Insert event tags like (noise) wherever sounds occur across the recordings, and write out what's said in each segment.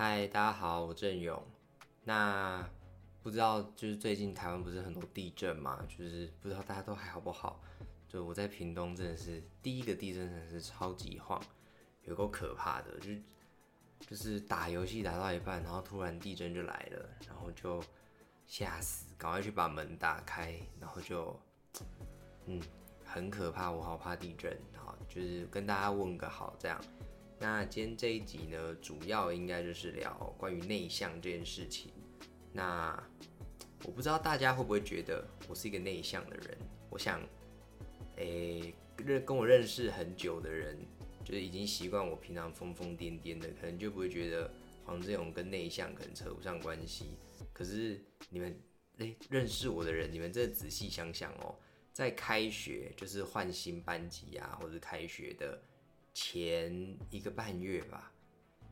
嗨，大家好，我郑勇。那不知道就是最近台湾不是很多地震嘛？就是不知道大家都还好不好？就我在屏东真的是第一个地震，真的是超级晃，有够可怕的。就就是打游戏打到一半，然后突然地震就来了，然后就吓死，赶快去把门打开，然后就嗯很可怕，我好怕地震。好，就是跟大家问个好这样。那今天这一集呢，主要应该就是聊关于内向这件事情。那我不知道大家会不会觉得我是一个内向的人？我想，诶，认跟我认识很久的人，就是已经习惯我平常疯疯癫癫的，可能就不会觉得黄志勇跟内向可能扯不上关系。可是你们诶认识我的人，你们真的仔细想想哦，在开学就是换新班级啊，或者开学的。前一个半月吧，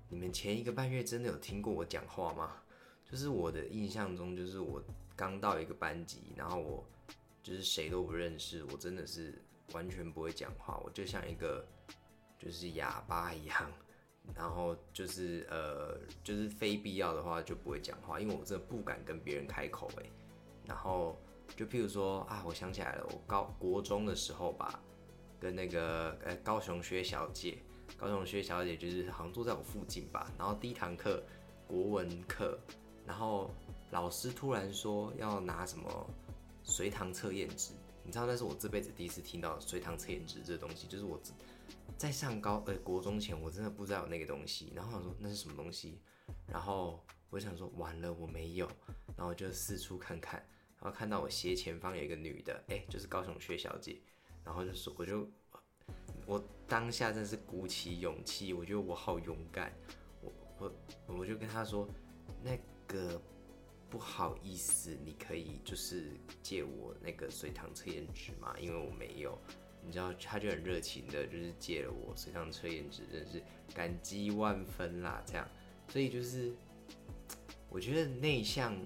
你们前一个半月真的有听过我讲话吗？就是我的印象中，就是我刚到一个班级，然后我就是谁都不认识，我真的是完全不会讲话，我就像一个就是哑巴一样，然后就是呃，就是非必要的话就不会讲话，因为我真的不敢跟别人开口哎。然后就譬如说啊，我想起来了，我高国中的时候吧。跟那个呃高雄薛小姐，高雄薛小姐就是好像坐在我附近吧。然后第一堂课国文课，然后老师突然说要拿什么随堂测验纸，你知道那是我这辈子第一次听到随堂测验纸这东西，就是我在上高呃国中前我真的不知道有那个东西。然后我说那是什么东西，然后我想说完了我没有，然后就四处看看，然后看到我斜前方有一个女的，哎就是高雄薛小姐。然后就说，我就我当下真是鼓起勇气，我觉得我好勇敢，我我我就跟他说，那个不好意思，你可以就是借我那个随堂测验纸吗？因为我没有，你知道，他就很热情的，就是借了我随堂测验纸，真是感激万分啦。这样，所以就是我觉得内向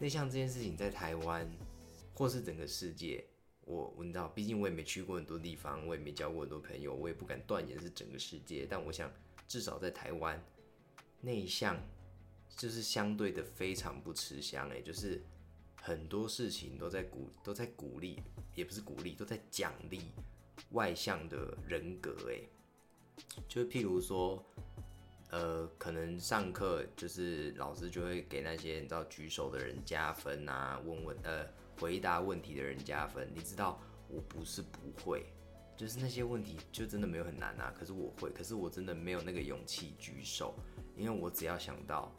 内向这件事情在台湾或是整个世界。我闻到，毕竟我也没去过很多地方，我也没交过很多朋友，我也不敢断言是整个世界。但我想，至少在台湾，内向就是相对的非常不吃香诶，就是很多事情都在鼓都在鼓励，也不是鼓励，都在奖励外向的人格诶。就譬如说，呃，可能上课就是老师就会给那些你知道举手的人加分啊，问问呃。回答问题的人加分，你知道我不是不会，就是那些问题就真的没有很难啊。可是我会，可是我真的没有那个勇气举手，因为我只要想到，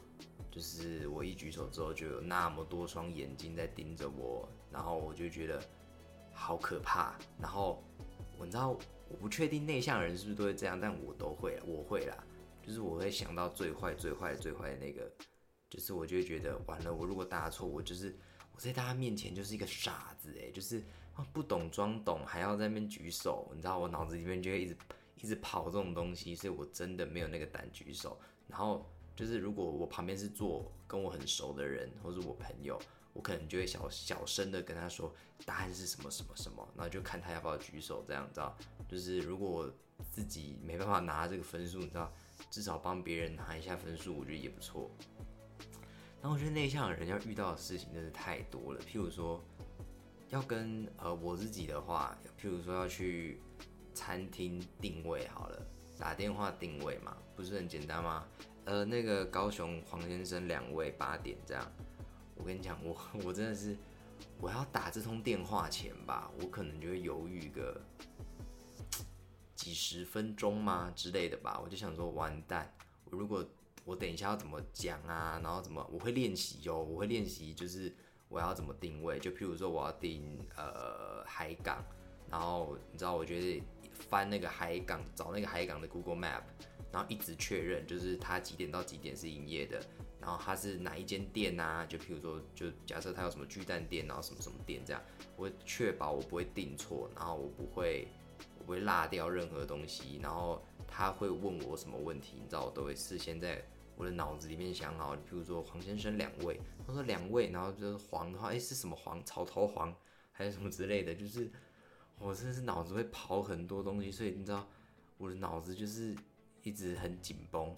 就是我一举手之后就有那么多双眼睛在盯着我，然后我就觉得好可怕。然后我知道我不确定内向人是不是都会这样，但我都会，我会啦，就是我会想到最坏、最坏、最坏的那个，就是我就会觉得完了，我如果答错，我就是我。在大家面前就是一个傻子哎，就是不懂装懂，还要在那边举手，你知道我脑子里面就会一直一直跑这种东西，所以我真的没有那个胆举手。然后就是如果我旁边是坐跟我很熟的人，或是我朋友，我可能就会小小声的跟他说答案是什么什么什么，然后就看他要不要举手，这样知道？就是如果我自己没办法拿这个分数，你知道，至少帮别人拿一下分数，我觉得也不错。然后我觉得内向的人要遇到的事情真的太多了。譬如说，要跟呃我自己的话，譬如说要去餐厅定位好了，打电话定位嘛，不是很简单吗？呃，那个高雄黄先生两位八点这样，我跟你讲，我 (laughs) 我真的是我要打这通电话前吧，我可能就会犹豫个几十分钟吗之类的吧。我就想说，完蛋，如果我等一下要怎么讲啊？然后怎么我会练习哟？我会练习，就是我要怎么定位？就譬如说我要定呃海港，然后你知道，我觉得翻那个海港，找那个海港的 Google Map，然后一直确认，就是它几点到几点是营业的，然后它是哪一间店啊？就譬如说，就假设它有什么巨蛋店，然后什么什么店这样，我会确保我不会订错，然后我不会不会落掉任何东西，然后。他会问我什么问题，你知道我都会事先在我的脑子里面想好。比如说黄先生两位，他说两位，然后就是黄的话，哎是什么黄？草头黄还是什么之类的？就是我真的是脑子会跑很多东西，所以你知道我的脑子就是一直很紧绷。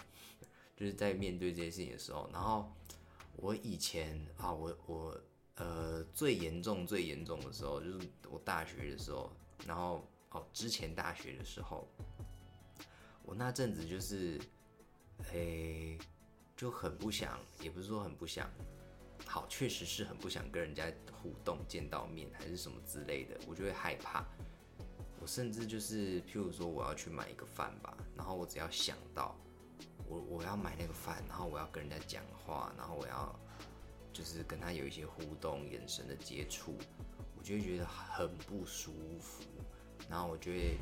就是在面对这些事情的时候，然后我以前啊，我我呃最严重最严重的时候，就是我大学的时候，然后哦之前大学的时候，我那阵子就是诶就很不想，也不是说很不想，好，确实是很不想跟人家互动、见到面还是什么之类的，我就会害怕。我甚至就是，譬如说我要去买一个饭吧，然后我只要想到我我要买那个饭，然后我要跟人家讲话，然后我要就是跟他有一些互动、眼神的接触，我就会觉得很不舒服，然后我就会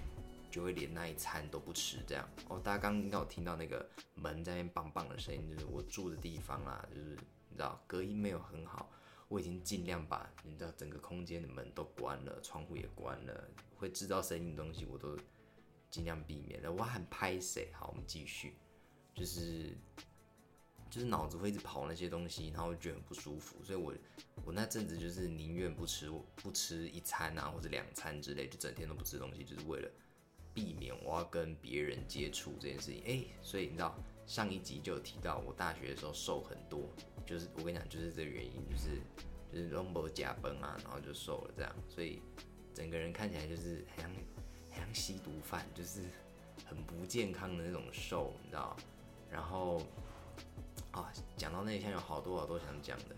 就会连那一餐都不吃这样。哦，大家刚刚有听到那个门在那边棒棒的声音，就是我住的地方啦，就是你知道隔音没有很好。我已经尽量把你知道整个空间的门都关了，窗户也关了，会制造声音的东西我都尽量避免了。我很拍谁？好，我们继续，就是就是脑子会一直跑那些东西，然后觉得很不舒服，所以我我那阵子就是宁愿不吃不吃一餐啊，或者两餐之类，就整天都不吃东西，就是为了避免我要跟别人接触这件事情。哎，所以你知道上一集就有提到，我大学的时候瘦很多。就是我跟你讲，就是这个原因，就是就是龙博加崩啊，然后就瘦了这样，所以整个人看起来就是很像很像吸毒犯，就是很不健康的那种瘦，你知道？然后啊，讲到那一项有好多好多想讲的，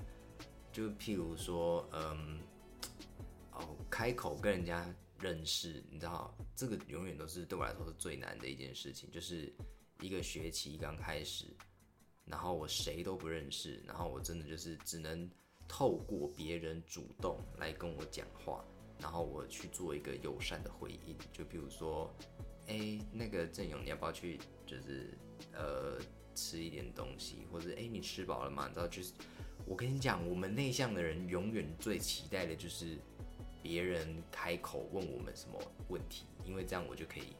就譬如说，嗯，哦，开口跟人家认识，你知道，这个永远都是对我来说是最难的一件事情，就是一个学期刚开始。然后我谁都不认识，然后我真的就是只能透过别人主动来跟我讲话，然后我去做一个友善的回应。就譬如说，哎，那个郑勇，你要不要去？就是呃，吃一点东西，或者哎，你吃饱了吗？你知道，就是我跟你讲，我们内向的人永远最期待的就是别人开口问我们什么问题，因为这样我就可以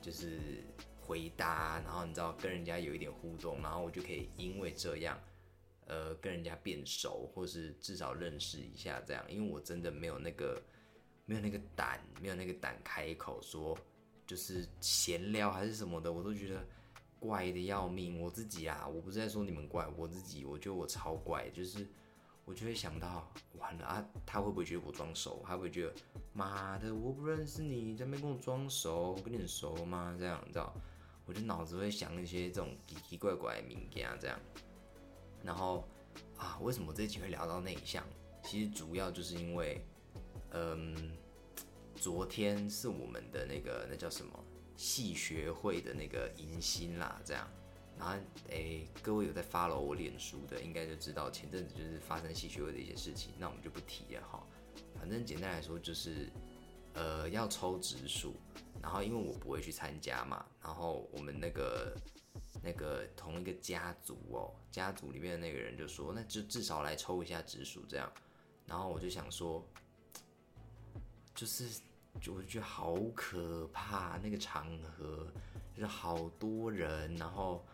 就是。回答，然后你知道跟人家有一点互动，然后我就可以因为这样，呃，跟人家变熟，或是至少认识一下这样。因为我真的没有那个，没有那个胆，没有那个胆开口说，就是闲聊还是什么的，我都觉得怪的要命。我自己啊，我不是在说你们怪，我自己我觉得我超怪，就是我就会想到，完了啊，他会不会觉得我装熟？他会不会觉得妈的，我不认识你，在那边跟我装熟，我跟你很熟吗？这样你知道？我就脑子会想一些这种奇奇怪怪的名言啊，这样。然后啊，为什么这一集会聊到内向？其实主要就是因为，嗯，昨天是我们的那个那叫什么系学会的那个迎新啦，这样。然后诶，各位有在 follow 我脸书的，应该就知道前阵子就是发生系学会的一些事情。那我们就不提了哈。反正简单来说就是，呃，要抽直属。然后因为我不会去参加嘛，然后我们那个那个同一个家族哦，家族里面的那个人就说，那就至少来抽一下直属这样。然后我就想说，(tsk) 就是就我就觉得好可怕，那个场合就是好多人，然后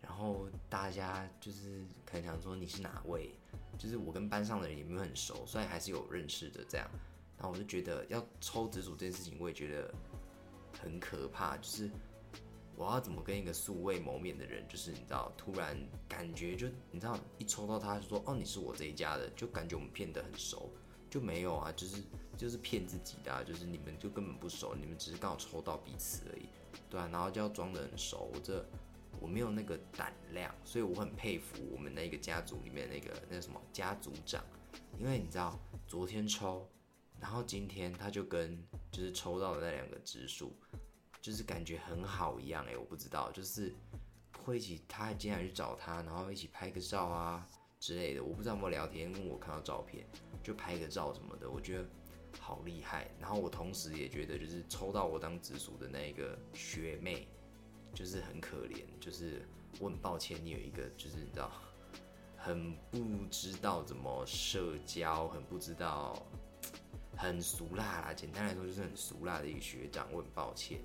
然后大家就是可能想说你是哪位，就是我跟班上的人也没有很熟，虽然还是有认识的这样。然后我就觉得要抽直属这件事情，我也觉得。很可怕，就是我要怎么跟一个素未谋面的人，就是你知道，突然感觉就你知道，一抽到他就说哦，你是我这一家的，就感觉我们变得很熟，就没有啊，就是就是骗自己的，就是你们就根本不熟，你们只是刚好抽到彼此而已，对啊，然后就要装得很熟，这我没有那个胆量，所以我很佩服我们那个家族里面那个那什么家族长，因为你知道昨天抽。然后今天他就跟就是抽到的那两个直属，就是感觉很好一样哎，我不知道，就是会一起，他还经常去找他，然后一起拍个照啊之类的，我不知道有没有聊天，因为我看到照片就拍个照什么的，我觉得好厉害。然后我同时也觉得，就是抽到我当直属的那一个学妹，就是很可怜，就是我很抱歉，你有一个就是你知道，很不知道怎么社交，很不知道。很俗辣啦，简单来说就是很俗辣的一个学长，我很抱歉。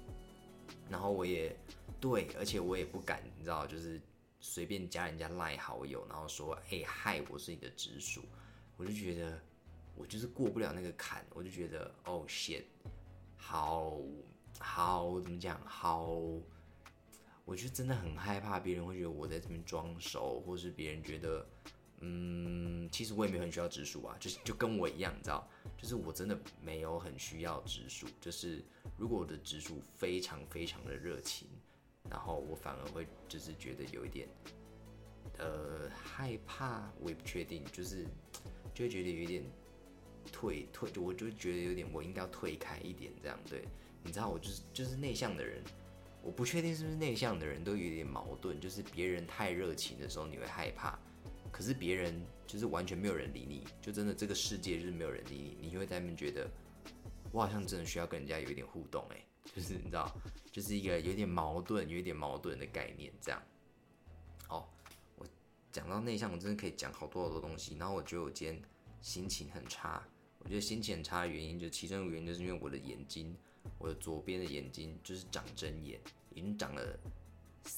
然后我也对，而且我也不敢，你知道，就是随便加人家赖好友，然后说，哎嗨，我是你的直属，我就觉得我就是过不了那个坎，我就觉得哦 shit，好好怎么讲，好，我就真的很害怕别人会觉得我在这边装熟，或是别人觉得，嗯，其实我也没有很需要直属啊，就是就跟我一样，你知道，就是我真的没有很需要直属，就是如果我的直属非常非常的热情，然后我反而会就是觉得有一点，呃，害怕，我也不确定，就是就会觉得有一点退退，我就觉得有点我应该要退开一点这样，对，你知道我就是就是内向的人。我不确定是不是内向的人都有点矛盾，就是别人太热情的时候你会害怕，可是别人就是完全没有人理你，就真的这个世界就是没有人理你，你就会在那边觉得我好像真的需要跟人家有一点互动，哎，就是你知道，就是一个有点矛盾、有点矛盾的概念这样。哦，我讲到内向，我真的可以讲好多好多东西。然后我觉得我今天心情很差，我觉得心情很差的原因就其中一个原因就是因为我的眼睛。我的左边的眼睛就是长针眼，已经长了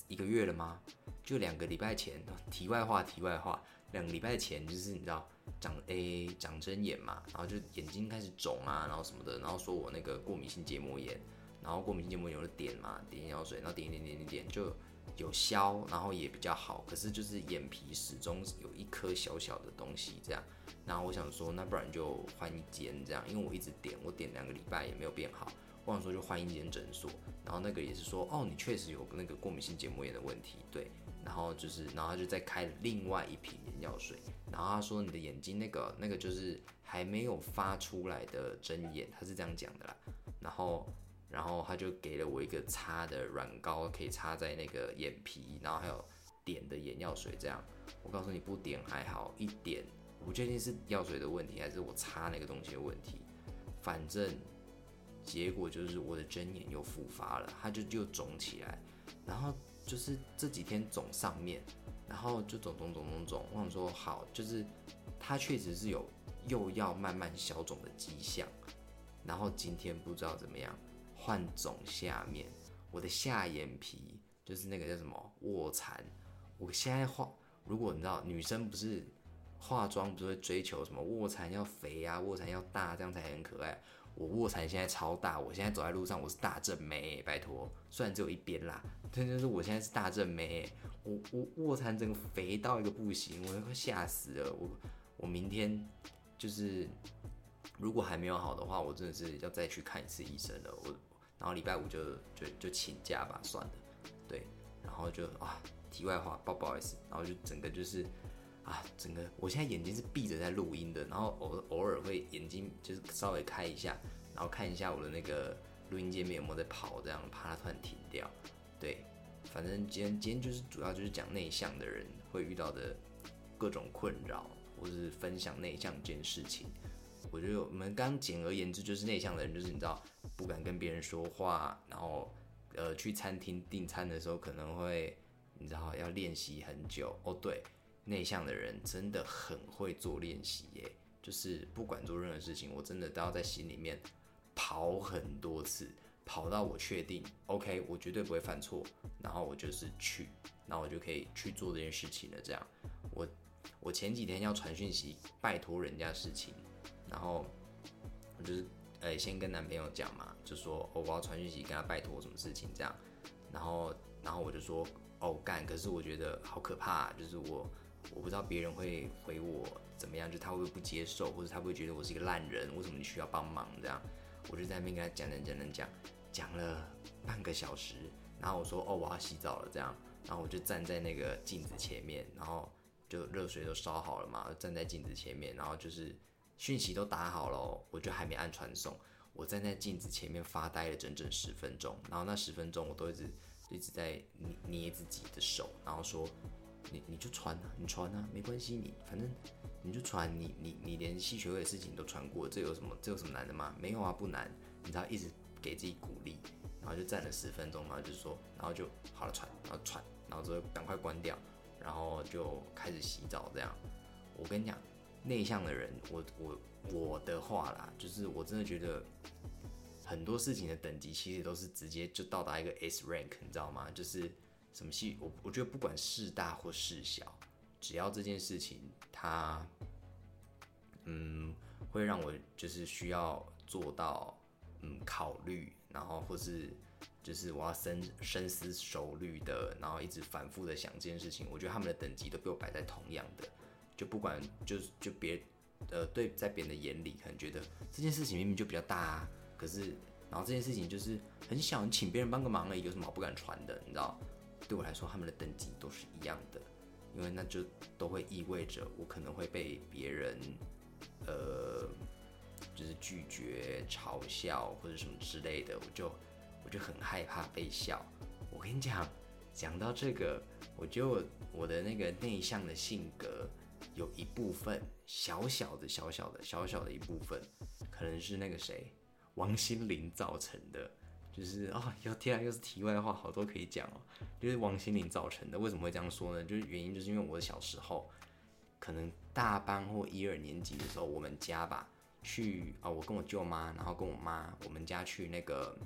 一个月了吗？就两个礼拜前。(laughs) 题外话，题外话，两个礼拜前就是你知道长 A 长针眼嘛，然后就眼睛开始肿啊，然后什么的，然后说我那个过敏性结膜炎，然后过敏性结膜炎就点嘛，点眼药水，然后点点点点点就有消，然后也比较好，可是就是眼皮始终有一颗小小的东西这样。然后我想说，那不然就换一间这样，因为我一直点，我点两个礼拜也没有变好。我想说就换一间诊所，然后那个也是说，哦，你确实有那个过敏性结膜炎的问题，对，然后就是，然后他就再开了另外一瓶眼药水，然后他说你的眼睛那个那个就是还没有发出来的针眼，他是这样讲的啦，然后然后他就给了我一个擦的软膏，可以擦在那个眼皮，然后还有点的眼药水，这样，我告诉你不点还好，一点，不确定是药水的问题还是我擦那个东西的问题，反正。结果就是我的针眼又复发了，它就又肿起来，然后就是这几天肿上面，然后就肿肿肿肿肿。我想说好，就是它确实是有又要慢慢消肿的迹象，然后今天不知道怎么样换肿下面，我的下眼皮就是那个叫什么卧蚕，我现在化，如果你知道女生不是化妆不是会追求什么卧蚕要肥啊，卧蚕要大，这样才很可爱。我卧蚕现在超大，我现在走在路上我是大正妹，拜托，虽然只有一边啦，但就是我现在是大正妹，我我卧蚕整个肥到一个不行，我快吓死了，我我明天就是如果还没有好的话，我真的是要再去看一次医生了，我然后礼拜五就就就请假吧，算了，对，然后就啊，题外话，不不好意思，然后就整个就是。啊，整个我现在眼睛是闭着在录音的，然后偶偶尔会眼睛就是稍微开一下，然后看一下我的那个录音界面有没有在跑，这样怕它突然停掉。对，反正今天今天就是主要就是讲内向的人会遇到的各种困扰，或是分享内向这件事情。我觉得我们刚简而言之就是内向的人，就是你知道不敢跟别人说话，然后呃去餐厅订餐的时候可能会你知道要练习很久。哦，对。内向的人真的很会做练习耶，就是不管做任何事情，我真的都要在心里面跑很多次，跑到我确定 OK，我绝对不会犯错，然后我就是去，然后我就可以去做这件事情了。这样，我我前几天要传讯息拜托人家事情，然后我就是呃先跟男朋友讲嘛，就说哦我要传讯息跟他拜托什么事情这样，然后然后我就说哦干，可是我觉得好可怕，就是我。我不知道别人会回我怎么样，就他会不会不接受，或者他会觉得我是一个烂人，为什么你需要帮忙这样？我就在那边跟他讲讲讲讲讲，讲了半个小时，然后我说哦我要洗澡了这样，然后我就站在那个镜子前面，然后就热水都烧好了嘛，站在镜子前面，然后就是讯息都打好了，我就还没按传送，我站在镜子前面发呆了整整十分钟，然后那十分钟我都一直一直在捏捏自己的手，然后说。你你就传啊，你传啊，没关系，你反正你就传，你你你连吸血鬼的事情都传过，这有什么这有什么难的吗？没有啊，不难，你知道一直给自己鼓励，然后就站了十分钟，然后就说，然后就好了传，然后传，然后之后赶快关掉，然后就开始洗澡这样。我跟你讲，内向的人，我我我的话啦，就是我真的觉得很多事情的等级其实都是直接就到达一个 S rank，你知道吗？就是。什么戏？我我觉得不管事大或事小，只要这件事情它，嗯，会让我就是需要做到，嗯，考虑，然后或是就是我要深深思熟虑的，然后一直反复的想这件事情。我觉得他们的等级都被我摆在同样的，就不管就是就别呃对在别人的眼里可能觉得这件事情明明就比较大啊，可是然后这件事情就是很小，你请别人帮个忙而已，有什么好不敢传的？你知道，对我来说他们的等级都是一样的，因为那就都会意味着我可能会被别人呃就是拒绝、嘲笑或者什么之类的，我就。我就很害怕被笑。我跟你讲，讲到这个，我觉得我我的那个内向的性格有一部分小小的、小小的、小小的一部分，可能是那个谁王心凌造成的。就是哦，要天啊，又是题外话，好多可以讲哦。就是王心凌造成的。为什么会这样说呢？就是原因就是因为我小时候，可能大班或一二年级的时候，我们家吧去啊，我跟我舅妈，然后跟我妈，我们家去那个。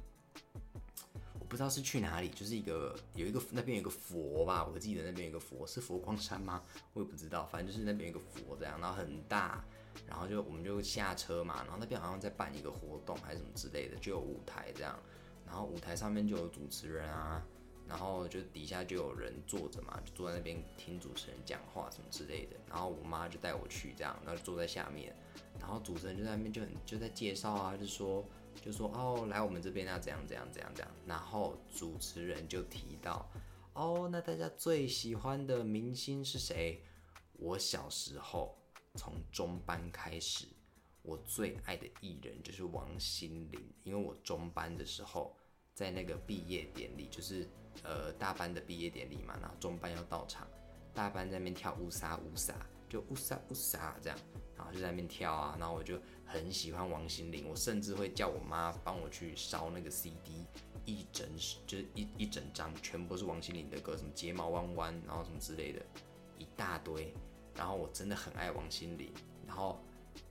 不知道是去哪里，就是一个有一个那边有个佛吧，我记得那边有个佛是佛光山吗？我也不知道，反正就是那边有个佛这样，然后很大，然后就我们就下车嘛，然后那边好像在办一个活动还是什么之类的，就有舞台这样，然后舞台上面就有主持人啊，然后就底下就有人坐着嘛，就坐在那边听主持人讲话什么之类的，然后我妈就带我去这样，然后坐在下面，然后主持人就在那边就很就在介绍啊，就说。就说哦，来我们这边要怎样怎样怎样怎样，然后主持人就提到，哦，那大家最喜欢的明星是谁？我小时候从中班开始，我最爱的艺人就是王心凌，因为我中班的时候在那个毕业典礼，就是呃大班的毕业典礼嘛，然后中班要到场，大班在那边跳乌撒乌撒，就乌撒乌撒这样。然后就在那边跳啊，然后我就很喜欢王心凌，我甚至会叫我妈帮我去烧那个 CD，一整就是一一整张全部是王心凌的歌，什么睫毛弯弯，然后什么之类的，一大堆。然后我真的很爱王心凌。然后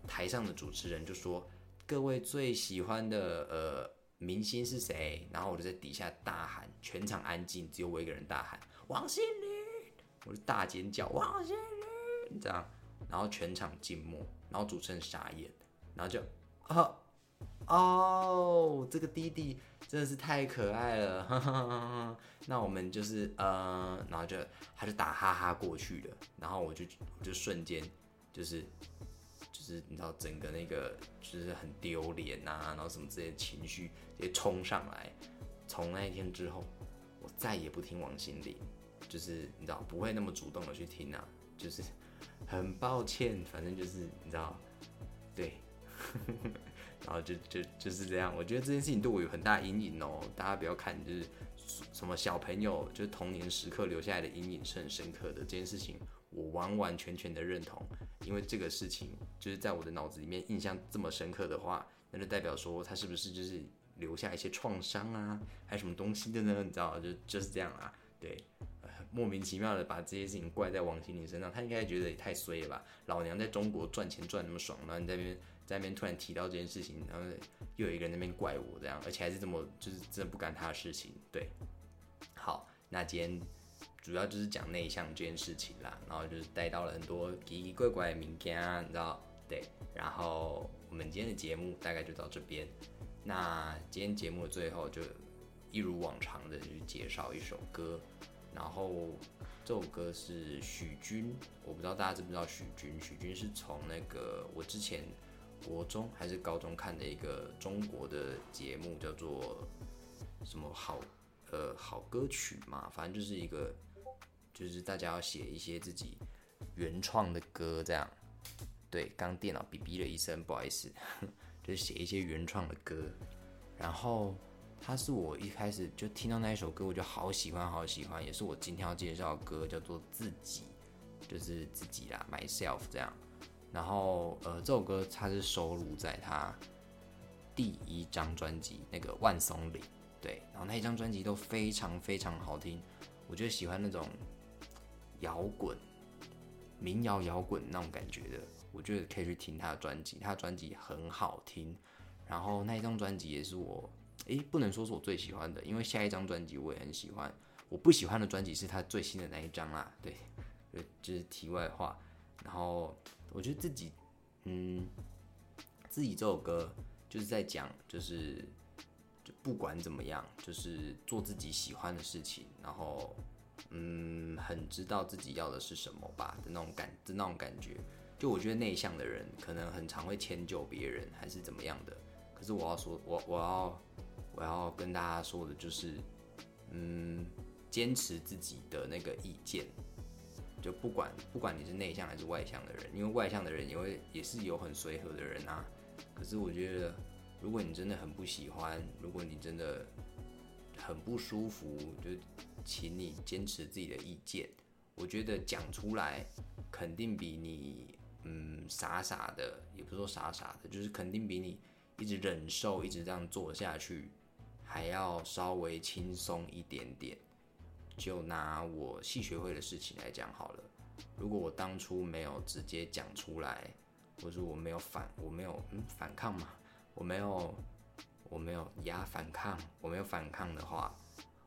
台上的主持人就说：“各位最喜欢的呃明星是谁？”然后我就在底下大喊，全场安静，只有我一个人大喊王心凌，我就大尖叫王心凌，这样。然后全场静默，然后主持人傻眼，然后就，哦，哦，这个弟弟真的是太可爱了，哈哈哈那我们就是呃，然后就他就打哈哈过去了，然后我就我就瞬间就是就是你知道整个那个就是很丢脸呐，然后什么这些情绪直接冲上来，从那一天之后，我再也不听王心凌，就是你知道不会那么主动的去听啊，就是。很抱歉，反正就是你知道，对，(laughs) 然后就就就是这样。我觉得这件事情对我有很大阴影哦。大家不要看，就是什么小朋友，就是童年时刻留下来的阴影是很深刻的。这件事情我完完全全的认同，因为这个事情就是在我的脑子里面印象这么深刻的话，那就代表说他是不是就是留下一些创伤啊，还是什么东西的呢？你知道，就就是这样啊，对。莫名其妙的把这些事情怪在王心凌身上，他应该觉得也太衰了吧？老娘在中国赚钱赚那么爽，然后你在那边在那边突然提到这件事情，然后又有一个人那边怪我这样，而且还是这么就是真的不干他的事情。对，好，那今天主要就是讲内向这件事情啦，然后就是带到了很多奇奇怪怪的名家，你知道？对，然后我们今天的节目大概就到这边。那今天节目的最后就一如往常的去介绍一首歌。然后这首歌是许君，我不知道大家知不知道许君。许君是从那个我之前国中还是高中看的一个中国的节目，叫做什么好呃好歌曲嘛，反正就是一个就是大家要写一些自己原创的歌这样。对，刚电脑哔哔了一声，不好意思，(laughs) 就是写一些原创的歌，然后。它是我一开始就听到那一首歌，我就好喜欢，好喜欢，也是我今天要介绍的歌，叫做《自己》，就是自己啦，myself 这样。然后，呃，这首歌它是收录在他第一张专辑那个《万松岭》，对。然后那一张专辑都非常非常好听，我就喜欢那种摇滚、民谣摇滚那种感觉的，我觉得可以去听他的专辑，他的专辑很好听。然后那一张专辑也是我。诶，不能说是我最喜欢的，因为下一张专辑我也很喜欢。我不喜欢的专辑是他最新的那一张啦，对，就是题外话。然后我觉得自己，嗯，自己这首歌就是在讲，就是就不管怎么样，就是做自己喜欢的事情，然后嗯，很知道自己要的是什么吧的那种感的那种感觉。就我觉得内向的人可能很常会迁就别人，还是怎么样的。可是我要说，我我要我要跟大家说的就是，嗯，坚持自己的那个意见。就不管不管你是内向还是外向的人，因为外向的人也会也是有很随和的人啊。可是我觉得，如果你真的很不喜欢，如果你真的很不舒服，就请你坚持自己的意见。我觉得讲出来，肯定比你嗯傻傻的，也不是说傻傻的，就是肯定比你一直忍受，一直这样做下去，还要稍微轻松一点点。就拿我系学会的事情来讲好了，如果我当初没有直接讲出来，或者我没有反，我没有嗯反抗嘛，我没有，我没有压反抗，我没有反抗的话，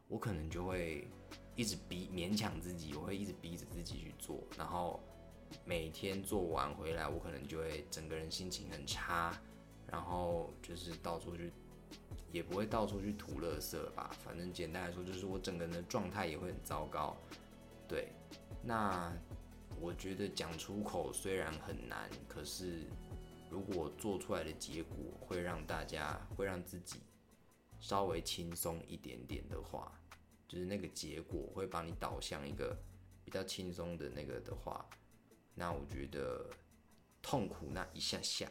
我可能就会一直逼勉强自己，我会一直逼着自己去做，然后每天做完回来，我可能就会整个人心情很差，然后就是到处去。也不会到处去吐垃圾吧，反正简单来说，就是我整个人的状态也会很糟糕。对，那我觉得讲出口虽然很难，可是如果做出来的结果会让大家会让自己稍微轻松一点点的话，就是那个结果会把你导向一个比较轻松的那个的话，那我觉得痛苦那一下下，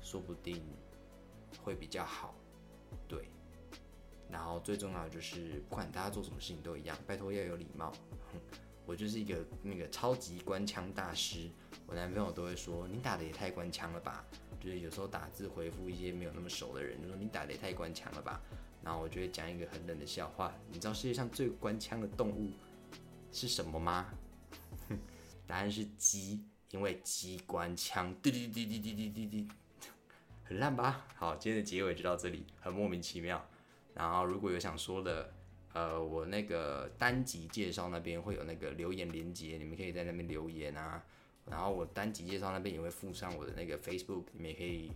说不定会比较好。对，然后最重要的就是，不管大家做什么事情都一样，拜托要有礼貌。我就是一个那个超级官腔大师，我男朋友都会说你打的也太官腔了吧。就是有时候打字回复一些没有那么熟的人，就说你打的也太官腔了吧。然后我就会讲一个很冷的笑话，你知道世界上最官腔的动物是什么吗？答案是鸡，因为机关枪，滴滴滴滴滴滴滴滴。很烂吧？好，今天的结尾就到这里，很莫名其妙。然后如果有想说的，呃，我那个单集介绍那边会有那个留言连接，你们可以在那边留言啊。然后我单集介绍那边也会附上我的那个 Facebook，你们也可以，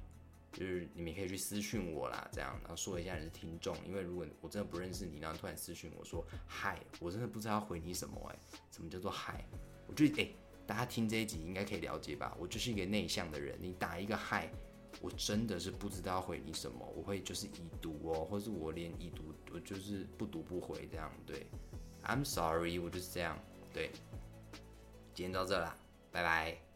就是你们可以去私讯我啦，这样然后说一下你是听众。因为如果我真的不认识你，然后突然私讯我说嗨，我真的不知道要回你什么哎，什么叫做嗨？我觉得哎，大家听这一集应该可以了解吧？我就是一个内向的人，你打一个嗨。我真的是不知道回你什么，我会就是已读哦，或是我连已读我就是不读不回这样，对，I'm sorry，我就是这样，对，今天到这啦，拜拜。